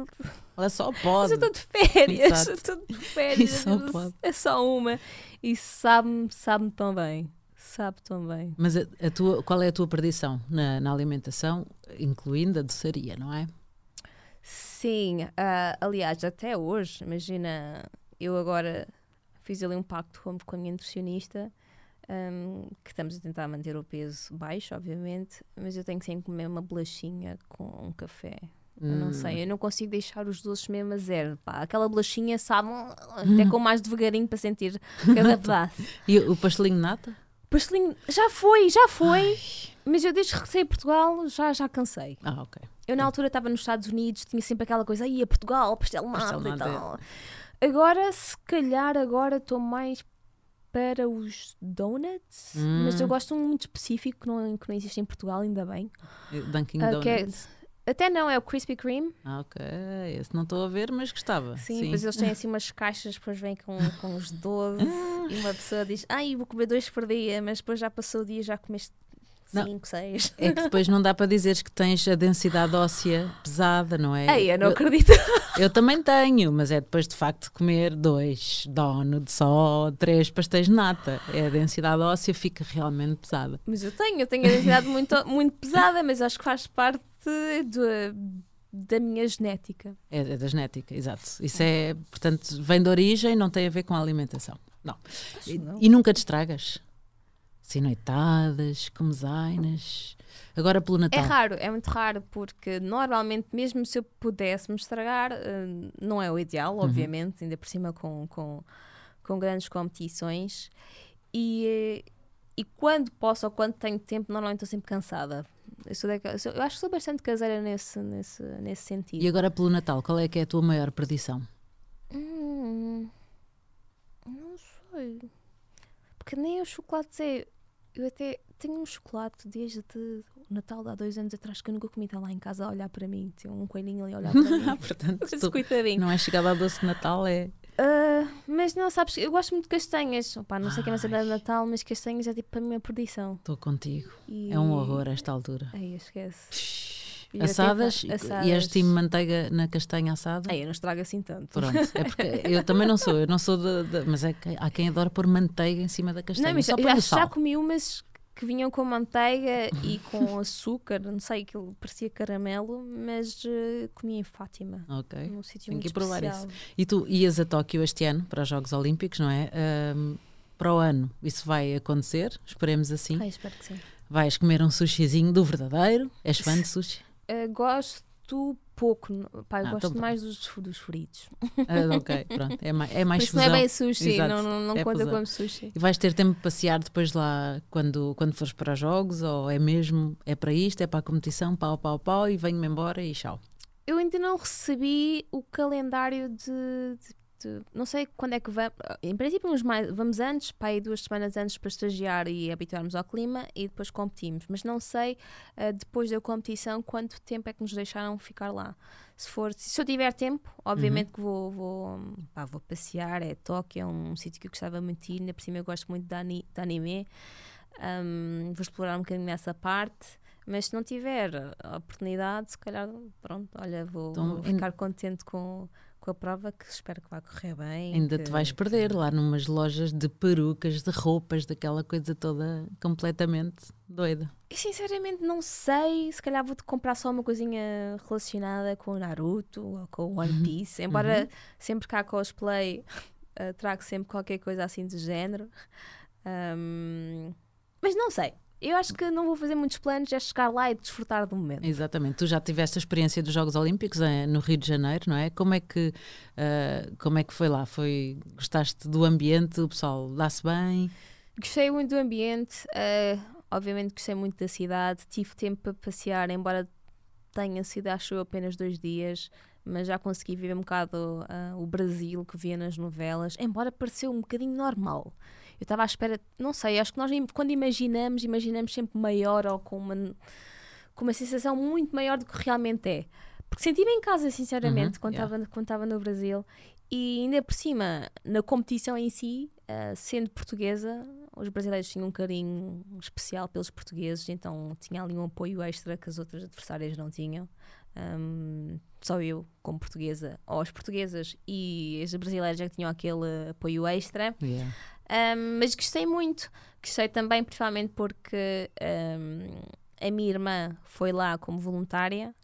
ela só pode. Mas eu estou de férias, eu estou de férias. Só pode. É só uma. E sabe-me sabe tão bem. Sabe tão bem. Mas a, a, tua, qual é a tua perdição na, na alimentação, incluindo a doçaria, não é? Sim, uh, aliás, até hoje, imagina, eu agora fiz ali um pacto com, a minha nutricionista, um, que estamos a tentar manter o peso baixo, obviamente, mas eu tenho que sempre comer uma bolachinha com um café. Eu não sei, hum. eu não consigo deixar os doces mesmo a zero. Pá. Aquela bolachinha sabe até com mais devagarinho para sentir cada pedaço. e o pastelinho nata? Pastelinho, já foi, já foi. Ai. Mas eu desde que regressei a Portugal já, já cansei. Ah, ok. Eu na altura estava nos Estados Unidos, tinha sempre aquela coisa, aí a Portugal, pastel nata, e tal. Agora, se calhar, agora estou mais para os donuts, hum. mas eu hum. gosto de um muito específico que não, que não existe em Portugal, ainda bem. Dunkin' uh, Donuts. É, até não, é o Krispy Kreme. Ah, ok. Esse não estou a ver, mas gostava. Sim, Sim. eles têm assim umas caixas, depois vêm com, com os 12 e uma pessoa diz, ai, vou comer dois por dia, mas depois já passou o dia já comeste 5, 6. É que depois não dá para dizeres que tens a densidade óssea pesada, não é? Ei, eu não eu, acredito. Eu também tenho, mas é depois de facto de comer dois donuts só três pastéis de nata. É, a densidade óssea fica realmente pesada. Mas eu tenho, eu tenho a densidade muito, muito pesada, mas acho que faz parte do, da minha genética. É, é, da genética, exato. Isso é, portanto, vem de origem, não tem a ver com a alimentação. Não. E, não. e nunca te estragas? Assim, noitadas, comezainas. Agora pelo Natal. É raro, é muito raro, porque normalmente, mesmo se eu pudesse me estragar, uh, não é o ideal, uhum. obviamente, ainda por cima com, com, com grandes competições. E, e quando posso ou quando tenho tempo, normalmente estou sempre cansada. Eu, sou sou, eu acho que sou bastante caseira nesse, nesse, nesse sentido. E agora pelo Natal, qual é que é a tua maior perdição? Hum, não sei. Porque nem os chocolates é eu até tenho um chocolate desde o Natal de há dois anos atrás que eu nunca comi. Está lá em casa a olhar para mim. Tinha um coelhinho ali a olhar para mim. Portanto, tu, não é chegado ao doce de Natal, é. Uh, mas não, sabes, eu gosto muito de castanhas. Opa, não sei que é uma cena de Natal, mas castanhas é tipo a minha perdição. Estou contigo. E... É um horror esta altura. Aí esquece. Ir Assadas, até- e- e és time manteiga na castanha assada? Ai, eu não estrago assim tanto. Pronto, é porque eu também não sou, eu não sou de, de- mas é que há quem adora pôr manteiga em cima da castanha. Não, mas só já, já sal. comi umas que vinham com manteiga e com açúcar, não sei, aquilo parecia caramelo, mas eh, comi em Fátima, Ok. num sítio Tenho muito que provar especial. E tu ias a Tóquio este ano para os Jogos Olímpicos, não é? Ahm, para o ano isso vai acontecer, esperemos assim. Ai, espero que sim. Vais comer um sushizinho do verdadeiro. És fã de sushi? Eh, gosto pouco, pá, eu Ah, gosto então mais dos, dos fritos. Ah, ok, pronto. É mais, é mais isso não é bem sushi, Exato, não, não, não é conta fusão. como sushi. E vais ter tempo de passear depois lá quando, quando fores para os jogos? Ou é mesmo, é para isto, é para a competição, pau, pau, pau, e venho-me embora e tchau. Eu ainda não recebi o calendário de, de- de- Não sei quando é que vamos. Em princípio, uns mais, vamos antes, para aí duas semanas antes para estagiar e habituarmos ao clima e depois competimos. Mas não sei, ah, depois da competição, quanto tempo é que nos deixaram ficar lá. Se, for, se eu tiver tempo, obviamente que vou, vou, pá, vou passear. É Tóquio, é um sítio que eu gostava muito de ir. Ainda por cima, eu gosto muito de, ani- de anime. Ahm, vou explorar um bocadinho nessa parte. Mas se não tiver a oportunidade, se calhar, pronto, olha, vou, Então, vou ficar contente com, com a prova, que espero que vá correr bem. Ainda que- te vais perder lá numas lojas de perucas, de roupas, daquela coisa toda completamente doida. Eu sinceramente não sei, se calhar vou-te comprar só uma coisinha relacionada com o Naruto ou com o One Piece, embora sempre cá cosplay eh, trago sempre qualquer coisa assim do género. Ahm, mas não sei, eu acho que não vou fazer muitos planos, é chegar lá e desfrutar do momento. Exatamente. Tu já tiveste a experiência dos Jogos Olímpicos eh, no Rio de Janeiro, não é? Como é que, eh, como é que foi lá? Foi, gostaste do ambiente? O pessoal dá-se bem? Gostei muito do ambiente, eh, obviamente gostei muito da cidade, tive tempo para passear, embora tenha sido, acho eu, apenas dois dias, mas já consegui ver um bocado ah, o Brasil que via nas novelas, embora pareceu um bocadinho normal. Eu estava à espera, não sei, acho que nós quando imaginamos, imaginamos sempre maior ou com uma, com uma sensação muito maior do que realmente é. Porque senti-me em casa, sinceramente, Uhum, quando estava no Brasil. E ainda por cima, na competição em si, ah, sendo portuguesa, os brasileiros tinham um carinho especial pelos portugueses, então tinha ali um apoio extra que as outras adversárias não tinham. Ahm, só eu, como portuguesa, ou as portuguesas e as brasileiras é que tinham aquele apoio extra. Yeah. Um, mas gostei muito. Gostei também, principalmente porque um, a minha irmã foi lá como voluntária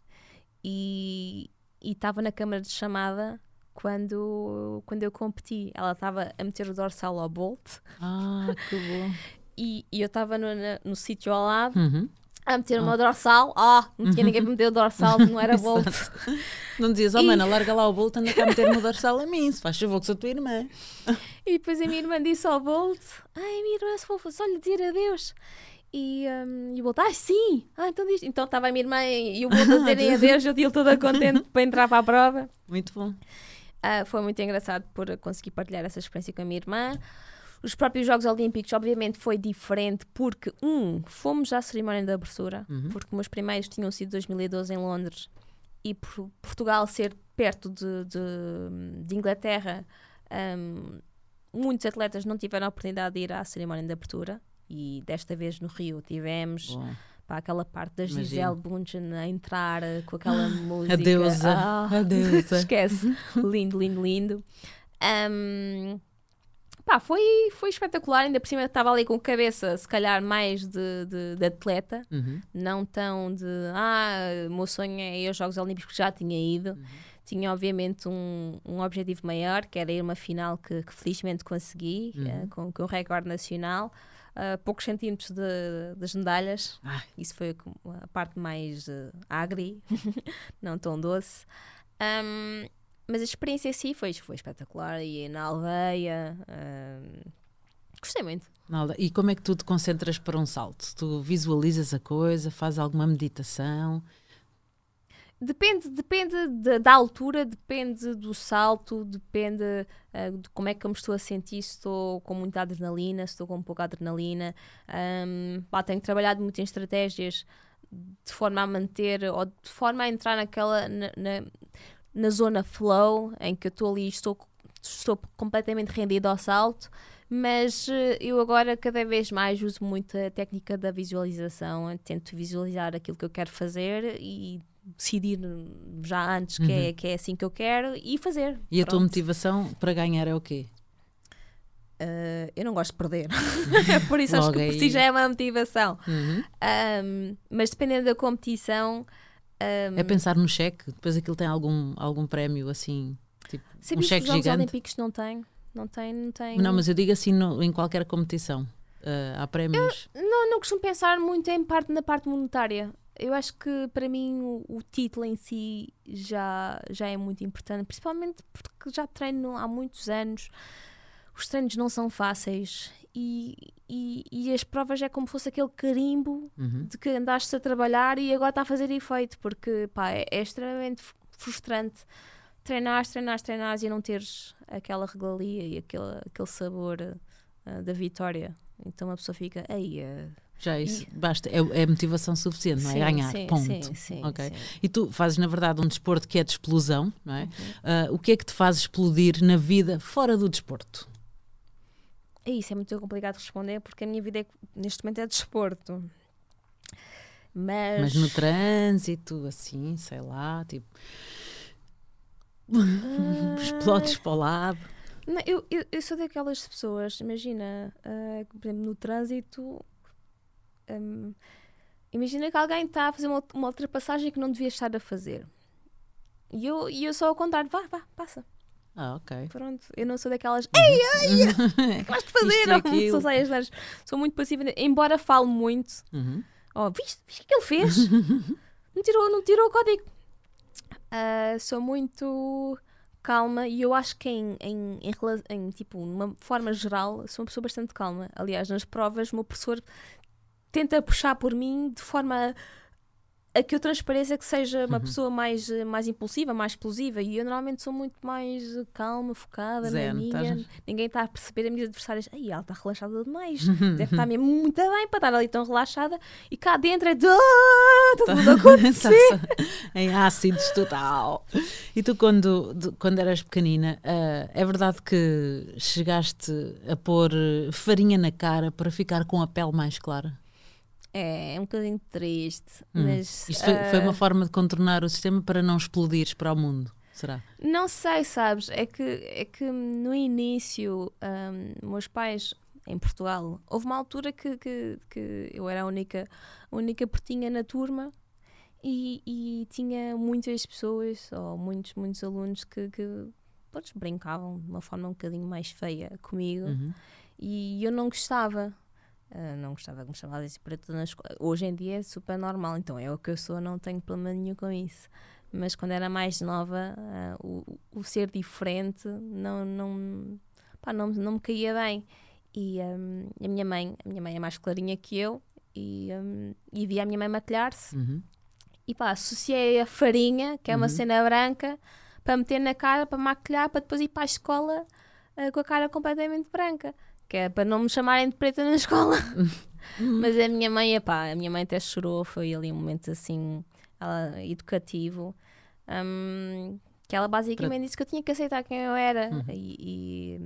e estava na câmara de chamada quando, quando eu competi. Ela estava a meter o dorsal ao Bolt Ah, que bom. e, e eu estava no, na- no sítio ao lado Uhum. A meter o meu dorsal. Ah, não tinha ninguém para meter o dorsal, não era Bolt. Não dizias, oh E- mana, larga lá o bolo, anda cá a meter no dorsal a mim, se faz favor que sou tua irmã. E depois a minha irmã disse ao Bolt: Ai, minha irmã, se for só lhe dizer adeus. E, um, e o Bolt, ah, sim, ah, então diz. Então estava a minha irmã e o Bolt a dizerem adeus, eu tinha toda contente para entrar para a prova. Muito bom. Ah, foi muito engraçado por conseguir partilhar essa experiência com a minha irmã. Os próprios Jogos Olímpicos, obviamente, foi diferente porque, um, fomos à cerimónia de abertura, Uhum. porque meus primeiros tinham sido 2012 em Londres e por Portugal ser perto de, de, de Inglaterra, hum, muitos atletas não tiveram a oportunidade de ir à cerimónia de abertura. E desta vez no Rio tivemos Bom. pá, aquela parte da Imagino. Gisele Bundchen a entrar eh, com aquela música. A deusa. Ah, A deusa. Esquece. lindo, lindo, lindo. Um, pá, foi, foi espetacular. Ainda por cima estava ali com cabeça, se calhar, mais de, de, de atleta, Uhum. não tão de ah, o meu sonho é ir aos Jogos Olímpicos, porque já tinha ido. Tinha, obviamente, um, um objetivo maior, que era ir uma final que, que felizmente consegui, Uhum. eh, com, com o recorde nacional. a poucos centímetros de- das medalhas. Ai. Isso foi a parte mais eh, agri, não tão doce. Um, mas a experiência em si foi, foi espetacular. E na aldeia, um, gostei muito. Nalda, E como é que tu te concentras para um salto? Tu visualizas a coisa, fazes alguma meditação? Depende, depende da- da altura, depende do salto, depende ah, de como é que eu me estou a sentir, se estou com muita adrenalina, se estou com pouca adrenalina. Ahm, pá, tenho trabalhado muito em estratégias de forma a manter ou de forma a entrar naquela na, na, na zona flow em que eu estou ali e estou, estou completamente rendida ao salto. Mas eh, eu agora cada vez mais uso muito a técnica da visualização. Eu tento visualizar aquilo que eu quero fazer e decidir já antes que, é, que é assim que eu quero e fazer. E a tua Pronto. motivação para ganhar é o quê? Uh, eu não gosto de perder. Por isso acho que si já é uma motivação. Uhum. Um, mas dependendo da competição. Um, É pensar no cheque, depois aquilo tem algum, algum prémio assim, tipo um que cheque gigante. Olímpicos não têm? Não tem, não tem. Não, mas eu digo assim no- em qualquer competição. Ah, há prémios. Não, não costumo pensar muito em parte, na parte monetária. Eu acho que para mim o, o título em si já, já é muito importante, principalmente porque já treino há muitos anos. Os treinos não são fáceis e, e, e as provas é como se fosse aquele carimbo Uhum. de que andaste a trabalhar e agora está a fazer efeito, porque pá, é, é extremamente frustrante treinares, treinares, treinares e não teres aquela regalia e aquele, aquele sabor ah, da vitória. Então a pessoa fica, aí, Já isso, basta, é, é motivação suficiente, não é? sim, Ganhar, sim, ponto. Sim, sim, Ok. sim. E tu fazes, na verdade, um desporto que é de explosão, não é? Uhum. Ah, o que é que te faz explodir na vida fora do desporto? É isso, é muito complicado de responder porque a minha vida é- neste momento é desporto. Mas, Mas no trânsito, assim, sei lá, tipo, Ah, explodes para o lado. Não, eu, eu, eu sou daquelas pessoas, imagina, ah, por exemplo, no trânsito, hum, imagina que alguém está a fazer uma, uma ultrapassagem que não devia estar a fazer. E eu, e eu sou ao contrário, vá, vá, passa. Ah, ok. Pronto, eu não sou daquelas, ei, ai, o que vais de fazer? Não, sou, das- sou muito passiva, embora falo muito. Uhum. Oh, viste, viste o que ele fez? não, tirou, não tirou o código. Ah, sou muito calma e eu acho que em, em, em, em, tipo, numa forma geral, sou uma pessoa bastante calma. Aliás, nas provas, o meu professor tenta puxar por mim de forma a que eu transpareça que seja uma pessoa mais, mais impulsiva, mais explosiva. E eu normalmente sou muito mais calma, focada Zen, na minha. estás- Ninguém está a perceber, as minhas adversárias, ai, ela está relaxada demais. Deve estar mesmo muito bem para estar ali tão relaxada. E cá dentro é de. "Ah, Está tudo a acontecer. Em ácidos total. E tu, quando, de- quando eras pequenina, ah, é verdade que chegaste a pôr farinha na cara para ficar com a pele mais clara? É, é um bocadinho triste, Hum. mas. Isto foi, foi ah, uma forma de contornar o sistema para não explodires para o mundo, será? Não sei, sabes? É que, é que no início, ahm, meus pais em Portugal, houve uma altura que, que, que eu era a única, a única portinha na turma e, e tinha muitas pessoas, ou muitos, muitos alunos que, que pronto, brincavam de uma forma um bocadinho mais feia comigo Uhum. e eu não gostava. Ah, não gostava que me chamassem tudo na escola. Hoje em dia é super normal, então é o que eu sou, não tenho problema nenhum com isso. Mas quando era mais nova, ah, o, o ser diferente não, não, pá, não, não me caía bem. E hum, a minha mãe, a minha mãe é mais clarinha que eu, e, hum, e via a minha mãe maquilhar-se. Uhum. E pá, associei a farinha, que é uma Uhum. cena branca, para meter na cara, para maquilhar, para depois ir para a escola ah, com a cara completamente branca. Que é para não me chamarem de preta na escola. Mas a minha mãe, epá, a minha mãe até chorou, foi ali um momento assim, ela, educativo. hum, que ela basicamente disse que eu tinha que aceitar quem eu era Uhum. e, e,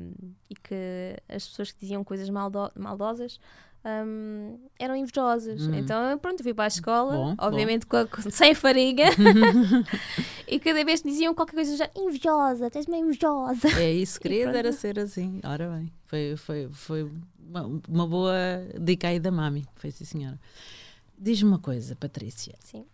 e que as pessoas que diziam coisas maldo- maldosas hum, eram invejosas. Uhum. Então, pronto, fui para a escola, Bom, obviamente com a- com- sem farinha, e cada vez diziam qualquer coisa já invejosa, tens uma invejosa. É isso, pronto. era ser assim. Ora bem, foi, foi, foi uma, uma boa dica aí da mami. Foi sim, senhora. Diz-me uma coisa, Patrícia. Sim.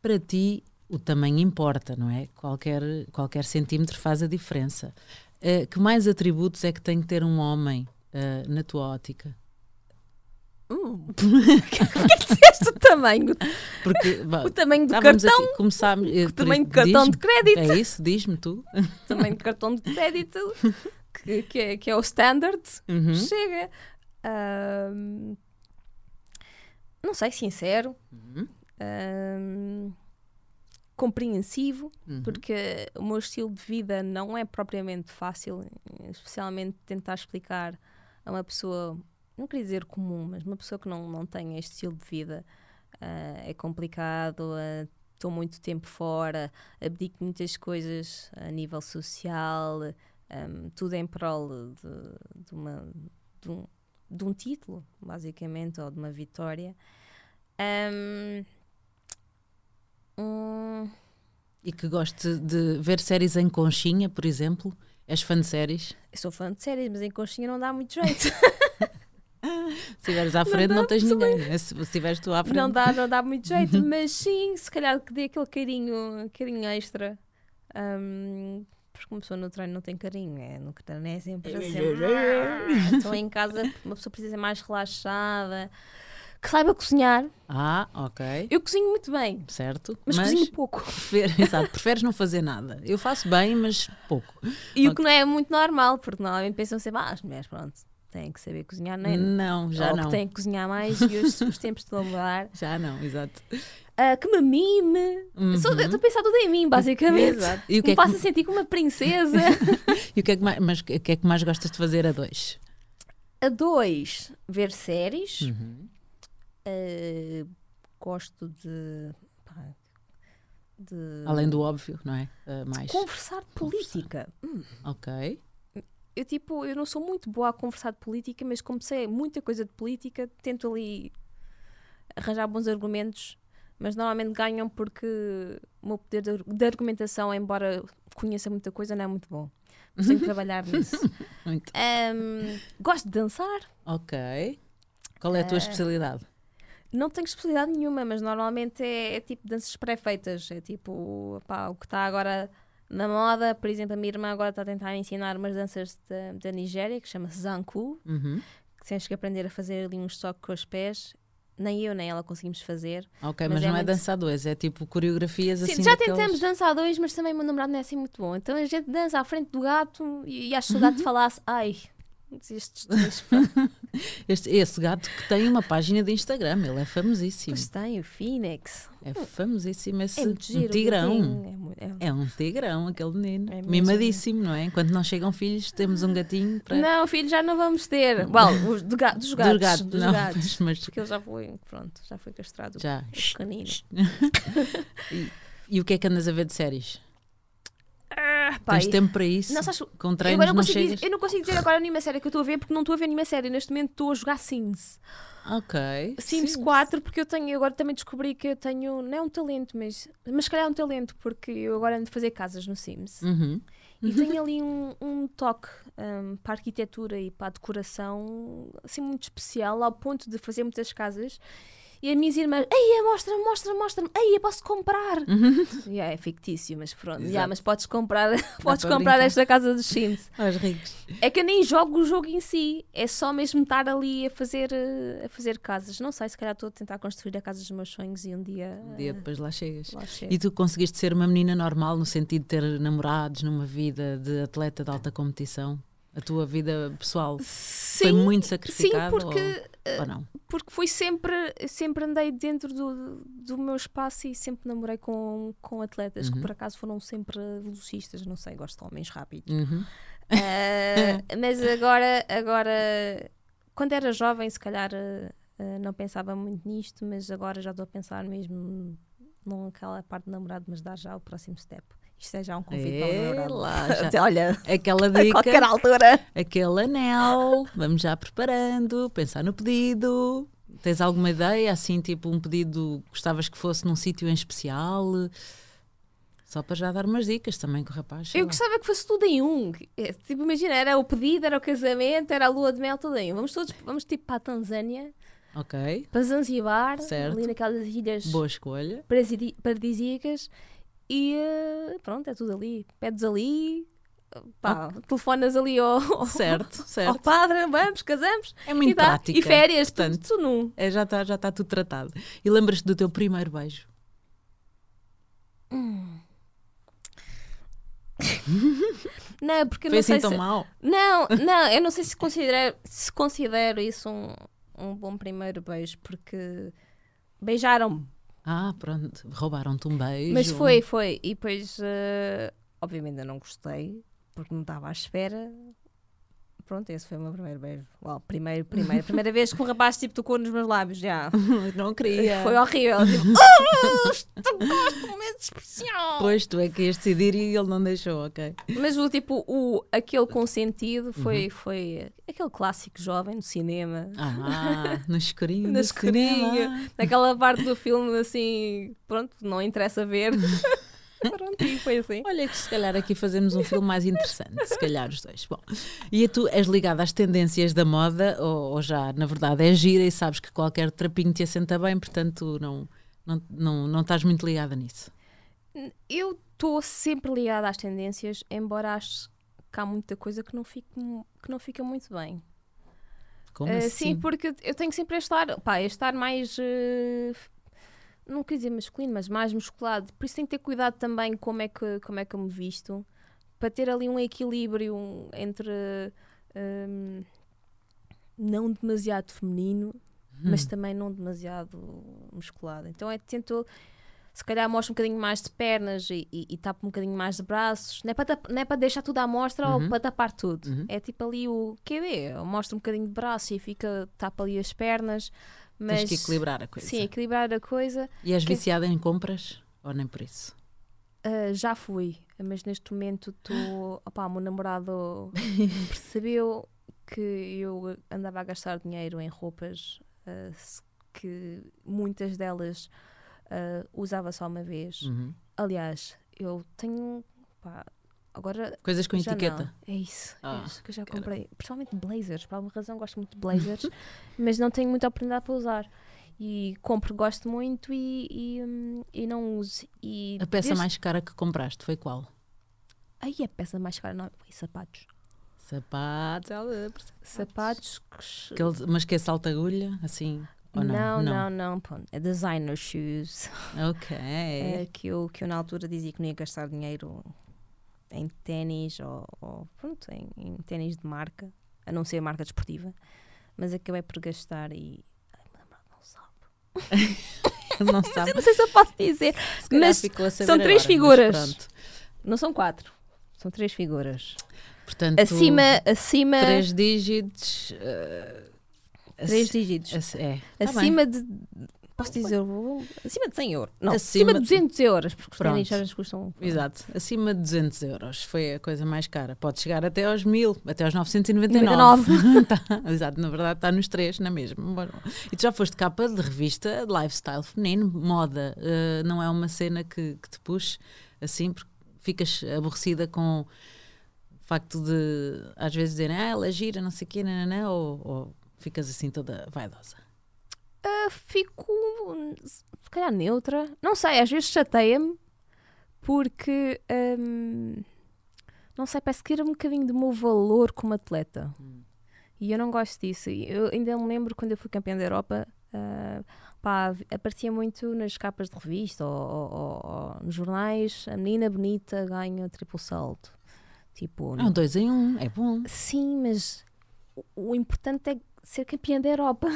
Para ti, o tamanho importa, não é? Qualquer, qualquer centímetro faz a diferença. Eh, que mais atributos é que tem que ter um homem eh, na tua ótica? Hum. Porquê que disseste o tamanho? Porque bah, O tamanho do cartão? aqui, começámos, eh, O tamanho do cartão de crédito? É isso, diz-me tu. O tamanho do cartão de crédito, que, que, é, que é o standard. Uhum. Chega. Não sei, sincero. Uhum. compreensivo, Uhum. porque o meu estilo de vida não é propriamente fácil, especialmente tentar explicar a uma pessoa, não queria dizer comum, mas uma pessoa que não, não tem este estilo de vida ah, é complicado. ah, Estou muito tempo fora, abdico muitas coisas a nível social, ahm, tudo em prol de, de uma, de, um, de um título, basicamente, ou de uma vitória. Hum, E que goste de ver séries em conchinha, por exemplo? És fã de séries? eu sou fã de séries, mas em conchinha não dá muito jeito. Se estiveres à frente, não, dá, tens ninguém. né? Se estiveres tu à frente. não, dá, não dá muito jeito, mas sim, se calhar que dê aquele carinho, carinho extra. Hum, porque uma pessoa no treino não tem carinho, é, no treino é sempre assim. Então em casa uma pessoa precisa ser mais relaxada, que saiba cozinhar. Ah, ok. Eu cozinho muito bem, Certo. mas, cozinho pouco. prefere- exato, preferes não fazer nada. Eu faço bem, mas pouco. E o que não é muito normal, porque normalmente pensam sempre, ah, as mulheres, pronto, têm que saber cozinhar, não é? Não, já Ou não. que têm que cozinhar mais e os, os tempos estão a mudar. Já não, exato. Ah, que me mime. Uhum. Estou a pensar tudo em mim, basicamente. Exato. E o que me é que- faça sentir como uma princesa. E o que é que mais, mas o que é que mais gostas de fazer a dois? a dois, ver séries. Uhum. Ah, gosto de, de Além do óbvio, não é? Ah, mais. conversar de política. Ok. Eu tipo, eu não sou muito boa a conversar de política, mas como sei muita coisa de política, tento ali arranjar bons argumentos, mas normalmente ganham porque o meu poder de, de argumentação, embora conheça muita coisa, não é muito bom. Tenho que trabalhar nisso. Muito. Ahm, gosto de dançar. Ok. Qual é a tua Ah. especialidade? Não tenho especialidade nenhuma, mas normalmente é, é tipo danças pré-feitas. É tipo, pá, o que está agora na moda. Por exemplo, a minha irmã agora está a tentar ensinar umas danças da, da Nigéria, que chama-se Zanku, Uhum. que tens que aprender a fazer ali uns toques com os pés. Nem eu nem ela conseguimos fazer. Ok, Mas mas, é não é muito- dançar dois, é tipo coreografias Sim, assim. já daqueles- tentamos dançar dois, mas também o meu namorado não é assim muito bom. Então a gente dança à frente do gato e, e acho que o gato falasse, ai, estes dois, Este, esse gato que tem uma página de Instagram, ele é famosíssimo. pois tem o Phoenix. É famosíssimo esse É muito giro. um tigrão. É, é- É um tigrão, aquele menino. É. Mimadíssimo, não é? Enquanto não chegam filhos, temos um gatinho para. Não, filho, já não vamos ter. Well, os do ga- dos gatos. do gato, dos não, gatos. mas Porque ele já foi, pronto, já foi castrado. já. O canino. E o que é que andas a ver de séries? Ah, Tens tempo para isso? Não, sabes, Com eu, treinos agora não não consigo chegas? eu não consigo dizer agora nenhuma série que eu estou a ver porque não estou a ver nenhuma série. Neste momento estou a jogar Sims. Ok. Sims 4, porque eu tenho, eu agora também descobri que eu tenho, não é um talento, mas, mas se calhar é um talento, porque eu agora ando a fazer casas no Sims. Uhum. E tenho ali um, um toque hum, para a arquitetura e para a decoração assim muito especial, ao ponto de fazer muitas casas. E as minhas irmãs, ei, mostra, mostra, mostra-me, ei, eu posso comprar. E é fictício, mas pronto, Exato. yeah, mas podes comprar, podes comprar brincar. esta casa dos Sims. Aos ricos. É que eu nem jogo o jogo em si, é só mesmo estar ali a fazer, eh, a fazer casas. Não sei, se calhar estou a tentar construir a casa dos meus sonhos e um dia, Um dia eh, depois lá chegas. lá. E tu conseguiste ser uma menina normal no sentido de ter namorados numa vida de atleta de alta competição? A tua vida pessoal foi Sim, muito sim, sacrificada? porque Ou, ou não? porque fui sempre, sempre andei dentro do, do meu espaço e sempre namorei com, com atletas que Uhum. por acaso foram sempre velocistas, não sei, gosto de homens rápidos. Uhum. Ah, mas agora, agora, quando era jovem, se calhar ah, não pensava muito nisto, mas agora já estou a pensar mesmo não aquela parte de namorado, mas dar já o próximo step. Isto é já um convite para o lá, já. Olha, Aquela a qualquer dica, altura. aquele anel, vamos já preparando, pensar no pedido. Tens alguma ideia, assim, tipo um pedido gostavas que fosse num sítio em especial? Só para já dar umas dicas também com o rapaz. Eu lá. gostava que fosse tudo em um. É, Tipo, imagina, era o pedido, era o casamento, era a lua de mel, tudo em um. Vamos todos, vamos tipo para a Tanzânia, Ok, para Zanzibar, Certo. ali naquelas ilhas boa escolha. paradisíacas e eh, pronto, é tudo ali. Pedes ali, pá, telefonas ali ao, ao, Certo, ao certo. padre, vamos, casamos É muito e, dá. prática. e férias, tudo, portanto. tudo num. É, já está já tá tudo tratado. E lembras-te do teu primeiro beijo? Não, porque eu Foi não assim sei tão se... mal? Não, não, eu não sei se considero, se considero isso um, um bom primeiro beijo, porque beijaram-me, Ah, pronto, roubaram-te um beijo. mas foi, foi. E depois, eh, obviamente, eu não gostei, porque não estava à espera. Pronto, esse foi o meu primeiro beijo. Well, primeiro, primeiro. Primeira vez que um rapaz tipo tocou nos meus lábios, já. Não queria. Foi horrível. Tipo, oh, estou gosto de momento especial. Pois, tu é que ias decidir e ele não deixou, ok. Mas o tipo, o, aquele consentido foi, Uhum. foi aquele clássico jovem do cinema. Ah, no escurinho. No escurinho, cinema. naquela parte do filme assim, pronto, não interessa ver. pronto, e foi assim. Olha que se calhar aqui fazemos um filme mais interessante, se calhar os dois. Bom, e tu és ligada às tendências da moda ou, ou já, na verdade, é gira e sabes que qualquer trapinho te assenta bem, portanto não, não, não, não estás muito ligada nisso? Eu estou sempre ligada às tendências, embora acho que há muita coisa que não fica, que não fica muito bem. Como Uh, assim? Sim, porque eu tenho sempre a estar, pá, a estar mais. uh, não queria dizer masculino, mas mais musculado. Por isso tenho que ter cuidado também como é que, como é que eu me visto, para ter ali um equilíbrio entre um, não demasiado feminino, mas Hum. também não demasiado musculado. Então é tento. Se calhar mostro um bocadinho mais de pernas e, e, e tapo um bocadinho mais de braços. Não é para, não é para deixar tudo à mostra Uhum. ou para tapar tudo. Uhum. É tipo ali o QB. Eu mostro um bocadinho de braço e fica, tapa ali as pernas. Mas, Tens que equilibrar a coisa. Sim, equilibrar a coisa. E és que- viciada em compras ou nem por isso? Ah, já fui, mas neste momento estou. Opá, o meu namorado percebeu que eu andava a gastar dinheiro em roupas se- que muitas delas ah, usava só uma vez. Uhum. Aliás, eu tenho. pá, agora. Coisas com etiqueta. não. É isso. Ah, é isso que eu já caralho. comprei. Principalmente blazers. Por alguma razão gosto muito de blazers, mas não tenho muita oportunidade para usar. E compro, gosto muito e, e, e não uso. E A peça desde- mais cara que compraste foi qual? Aí a peça mais cara não foi sapatos. Sapatos. ela- Sapatos mas que é salta-agulha, assim? Ou não? não, não, não, pronto. É designer shoes. Ok. É que, eu, que eu na altura dizia que não ia gastar dinheiro em ténis ou, ou, pronto, em, em ténis de marca, a não ser marca desportiva. Mas acabei por gastar e. Ai, meu namorado não sabe. não sabe. Não sei se eu posso dizer. Se mas a são três agora, figuras. Não são quatro. São três figuras. Portanto, Acima, acima. três dígitos. eh, três dígitos. é, tá bem. acima de. Posso dizer, acima de 100 euros. Não, Acima acima, de 200 euros, porque os ténis custam. Exato, acima de 200 euros foi a coisa mais cara. Pode chegar até aos 1000, até aos 999. 99. Tá, exato, na verdade está nos três, na mesma. Bom, E tu já foste capa de revista de lifestyle feminino, moda. eh, não é uma cena que, que te puxe assim, porque ficas aborrecida com o facto de às vezes dizerem ah, ela é gira, não sei o quê, nananã, ou, ou ficas assim toda vaidosa. Ah, fico se calhar neutra. Não sei, às vezes chateia-me porque hum, não sei, parece que tira um bocadinho do meu valor como atleta. E eu não gosto disso. Eu ainda me lembro quando eu fui campeã da Europa, ah, pá, aparecia muito nas capas de revista ou, ou- ou- ou nos jornais, a menina bonita ganha triplo salto. Tipo, É um dois em um, é bom. Sim, mas o, o importante é ser campeã da Europa.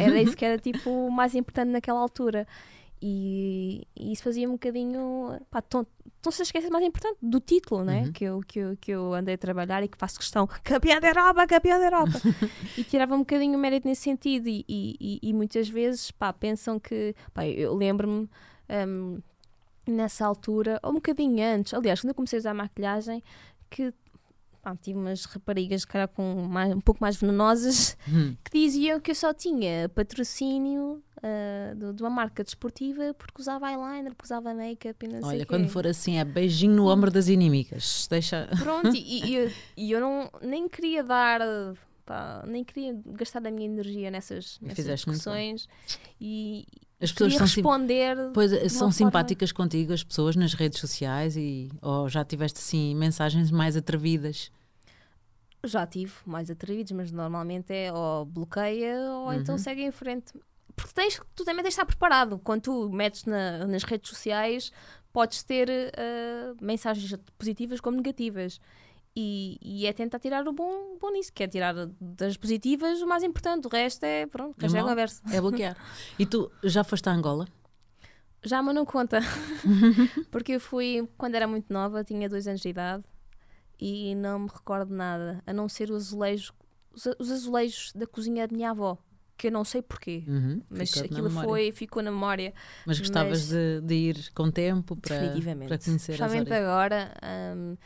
era isso que era tipo o mais importante naquela altura. E, e isso fazia um bocadinho. Pá, então então se esquece mais importante do título, né? Uhum. Que, eu, que, eu, que eu andei a trabalhar e que faço questão. Campeã da Europa, campeã da Europa. e tirava um bocadinho o mérito nesse sentido. E, e, e- muitas vezes pá, pensam que. Pá, eu lembro-me. hum, nessa altura, ou um bocadinho antes, aliás, quando eu comecei a usar maquilhagem, que pá, tive umas raparigas, cara, com mais, um pouco mais venenosas, Hum. que diziam que eu só tinha patrocínio ah, de, de uma marca desportiva porque usava eyeliner, porque usava make-up e não sei Olha, o quê. quando for assim, é beijinho no ombro das inimigas. Deixa. Pronto, e, e eu, e eu não, nem queria dar, pá, nem queria gastar a minha energia nessas, nessas discussões e As pessoas são, responder. pois, são forma- simpáticas contigo, as pessoas nas redes sociais, e ou já tiveste assim mensagens mais atrevidas. Já tive mais atrevidos, mas normalmente é ou bloqueia ou então Uhum. segue em frente. Porque tens, tu também tens de estar preparado. Quando tu metes na- nas redes sociais, podes ter ah, mensagens positivas como negativas. E, e é tentar tirar o bom, bom nisso, que é tirar das positivas o mais importante. O resto é, pronto, o resto é mau? conversa. É bloquear. e tu já foste a Angola? Já, mas não conta. Porque eu fui, quando era muito nova, tinha dois anos de idade, e não me recordo nada, a não ser o azulejo, os, os azulejos da cozinha da minha avó, que eu não sei porquê, Uhum, mas aquilo foi, ficou na memória. Mas gostavas mas- de, de ir com tempo para, para conhecer origens. agora hum,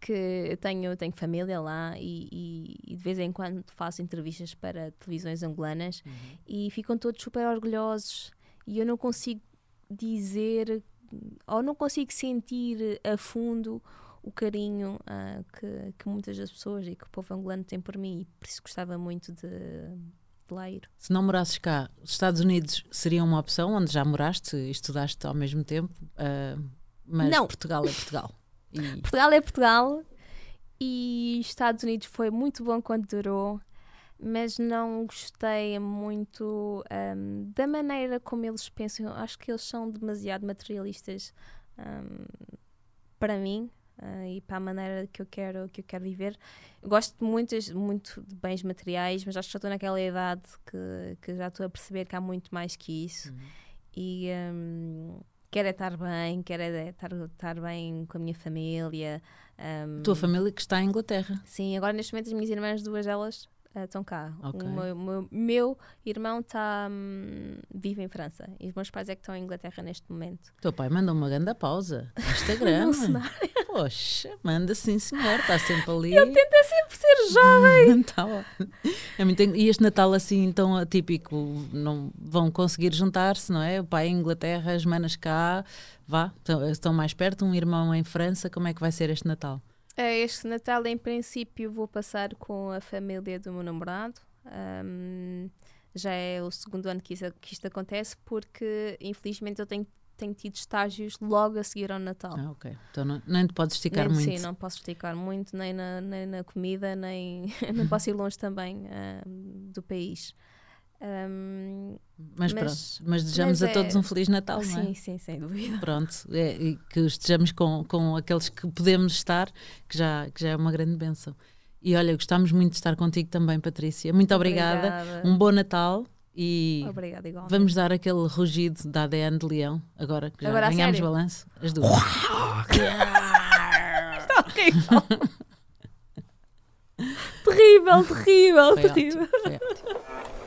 que tenho, tenho família lá e, e- e de vez em quando faço entrevistas para televisões angolanas Uhum. e ficam todos super orgulhosos e eu não consigo dizer ou não consigo sentir a fundo o carinho ah, que, que muitas das pessoas e que o povo angolano tem por mim e por isso gostava muito de, de lá ir. Se não morasses cá, os Estados Unidos seria uma opção onde já moraste e estudaste ao mesmo tempo, ah, mas Não. Portugal é Portugal. E Portugal é Portugal e Estados Unidos foi muito bom quando durou, mas não gostei muito hum, da maneira como eles pensam. Acho que eles são demasiado materialistas hum, para mim. ah, e para a maneira que eu quero que eu quero viver eu gosto muito, muito de bens materiais mas acho que já estou naquela idade que, que já estou a perceber que há muito mais que isso Uhum. e hum, quero é estar bem, quero é estar, estar bem com a minha família. hum, a tua família que está em Inglaterra. Sim, agora neste momento as minhas irmãs, duas delas, estão cá. Ok. O meu, meu- meu irmão tá, hum, vive em França e os meus pais é que estão em Inglaterra neste momento. Teu pai manda uma grande pausa no Instagram. Cenário. Poxa, manda sim, senhor, está sempre ali. Ele tenta sempre ser jovem. Tá. É muito E este Natal assim tão atípico, não vão conseguir juntar-se, não é? O pai em Inglaterra, as manas cá, vá, estão mais perto, um irmão em França, como é que vai ser este Natal? É, Este Natal, em princípio, vou passar com a família do meu namorado. Hum, já é o segundo ano que isso, que isto acontece, porque infelizmente eu tenho, tenho tido estágios logo a seguir ao Natal. Ah, ok. Então não, nem te podes esticar Nem- muito. Sim, não posso esticar muito, nem na, nem na comida, nem não posso ir longe também do país. Hum, mas, mas- pronto, mas desejamos mas a todos é- um Feliz Natal, não é? sim, sim, sem dúvida. Pronto, é, e que estejamos com, com aqueles que podemos estar, que já, que já é uma grande bênção. E olha, gostamos muito de estar contigo também, Patrícia. Muito obrigada. Obrigada, Um bom Natal e Obrigada igualmente. vamos dar aquele rugido da ADN de leão, agora que já Agora ganhamos balanço. As duas. terrível, terrível, Foi terrível. ótimo, foi ótimo.